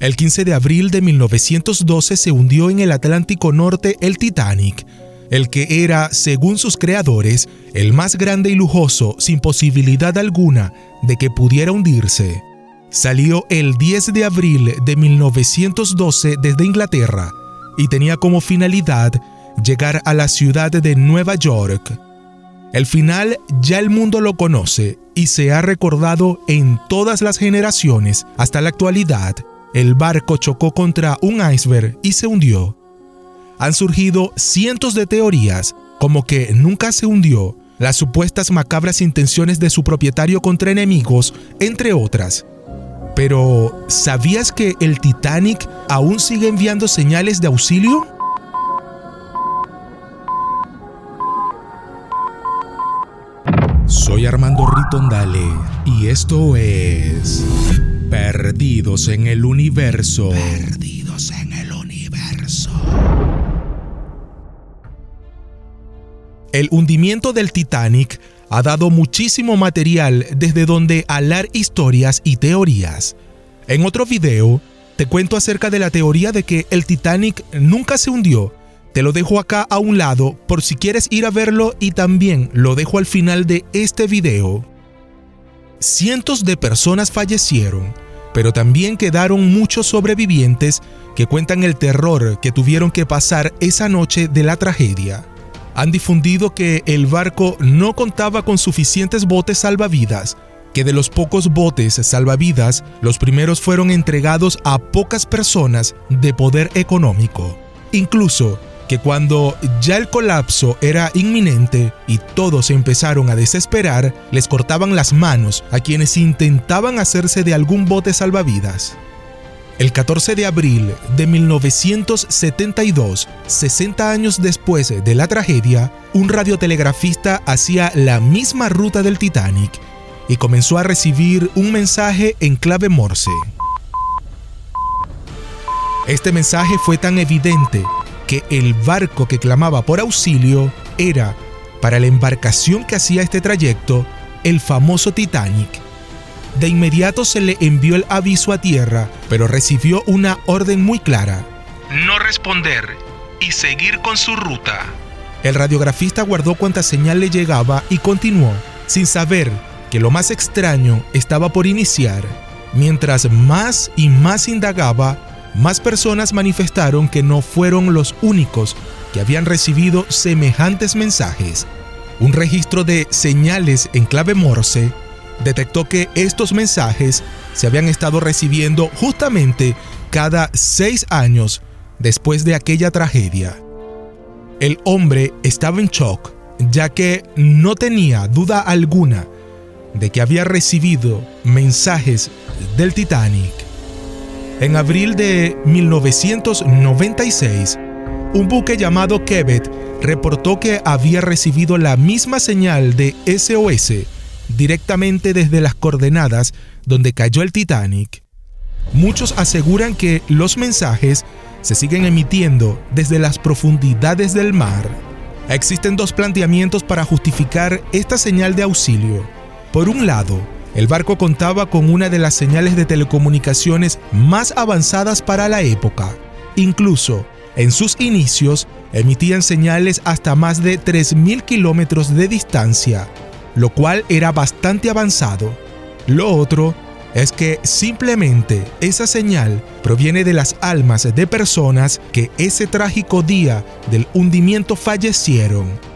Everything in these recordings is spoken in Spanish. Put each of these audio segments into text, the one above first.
El 15 de abril de 1912 se hundió en el Atlántico Norte el Titanic, el que era, según sus creadores, el más grande y lujoso sin posibilidad alguna de que pudiera hundirse. Salió el 10 de abril de 1912 desde Inglaterra y tenía como finalidad llegar a la ciudad de Nueva York. El final ya el mundo lo conoce y se ha recordado en todas las generaciones hasta la actualidad el barco chocó contra un iceberg y se hundió. Han surgido cientos de teorías, como que nunca se hundió, las supuestas macabras intenciones de su propietario contra enemigos, entre otras. Pero, ¿sabías que el Titanic aún sigue enviando señales de auxilio? Soy Armando Ritondale y esto es Perdidos en el universo. Perdidos en el universo. El hundimiento del Titanic ha dado muchísimo material desde donde alar historias y teorías. En otro video te cuento acerca de la teoría de que el Titanic nunca se hundió. Te lo dejo acá a un lado por si quieres ir a verlo y también lo dejo al final de este video. Cientos de personas fallecieron, pero también quedaron muchos sobrevivientes que cuentan el terror que tuvieron que pasar esa noche de la tragedia. Han difundido que el barco no contaba con suficientes botes salvavidas, que de los pocos botes salvavidas, los primeros fueron entregados a pocas personas de poder económico. Incluso que cuando ya el colapso era inminente y todos empezaron a desesperar, les cortaban las manos a quienes intentaban hacerse de algún bote salvavidas. El 14 de abril de 1972, 60 años después de la tragedia, un radiotelegrafista hacía la misma ruta del Titanic y comenzó a recibir un mensaje en clave Morse. Este mensaje fue tan evidente que el barco que clamaba por auxilio era, para la embarcación que hacía este trayecto, el famoso Titanic. De inmediato se le envió el aviso a tierra, pero recibió una orden muy clara. No responder y seguir con su ruta. El radiografista guardó cuanta señal le llegaba y continuó, sin saber que lo más extraño estaba por iniciar. Mientras más y más indagaba, más personas manifestaron que no fueron los únicos que habían recibido semejantes mensajes. Un registro de señales en clave Morse detectó que estos mensajes se habían estado recibiendo justamente cada seis años después de aquella tragedia. El hombre estaba en shock, ya que no tenía duda alguna de que había recibido mensajes del Titanic. En abril de 1996, un buque llamado Kevet reportó que había recibido la misma señal de SOS directamente desde las coordenadas donde cayó el Titanic. Muchos aseguran que los mensajes se siguen emitiendo desde las profundidades del mar. Existen dos planteamientos para justificar esta señal de auxilio. Por un lado, el barco contaba con una de las señales de telecomunicaciones más avanzadas para la época. Incluso, en sus inicios, emitían señales hasta más de 3.000 kilómetros de distancia, lo cual era bastante avanzado. Lo otro es que simplemente esa señal proviene de las almas de personas que ese trágico día del hundimiento fallecieron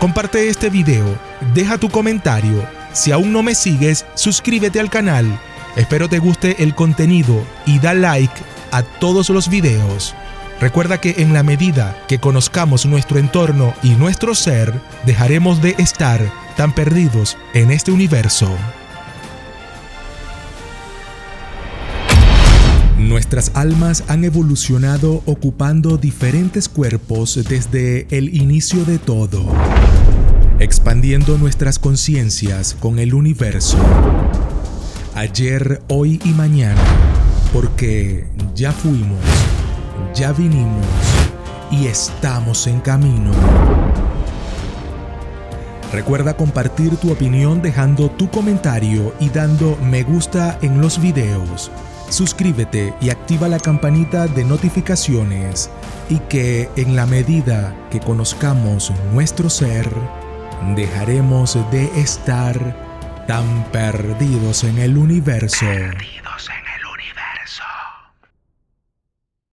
Comparte este video, deja tu comentario. Si aún no me sigues, suscríbete al canal. Espero te guste el contenido y da like a todos los videos. Recuerda que en la medida que conozcamos nuestro entorno y nuestro ser, dejaremos de estar tan perdidos en este universo. Nuestras almas han evolucionado ocupando diferentes cuerpos desde el inicio de todo, expandiendo nuestras conciencias con el universo, ayer, hoy y mañana, porque ya fuimos, ya vinimos y estamos en camino. Recuerda compartir tu opinión dejando tu comentario y dando me gusta en los videos. Suscríbete y activa la campanita de notificaciones y que en la medida que conozcamos nuestro ser, dejaremos de estar tan perdidos en el universo.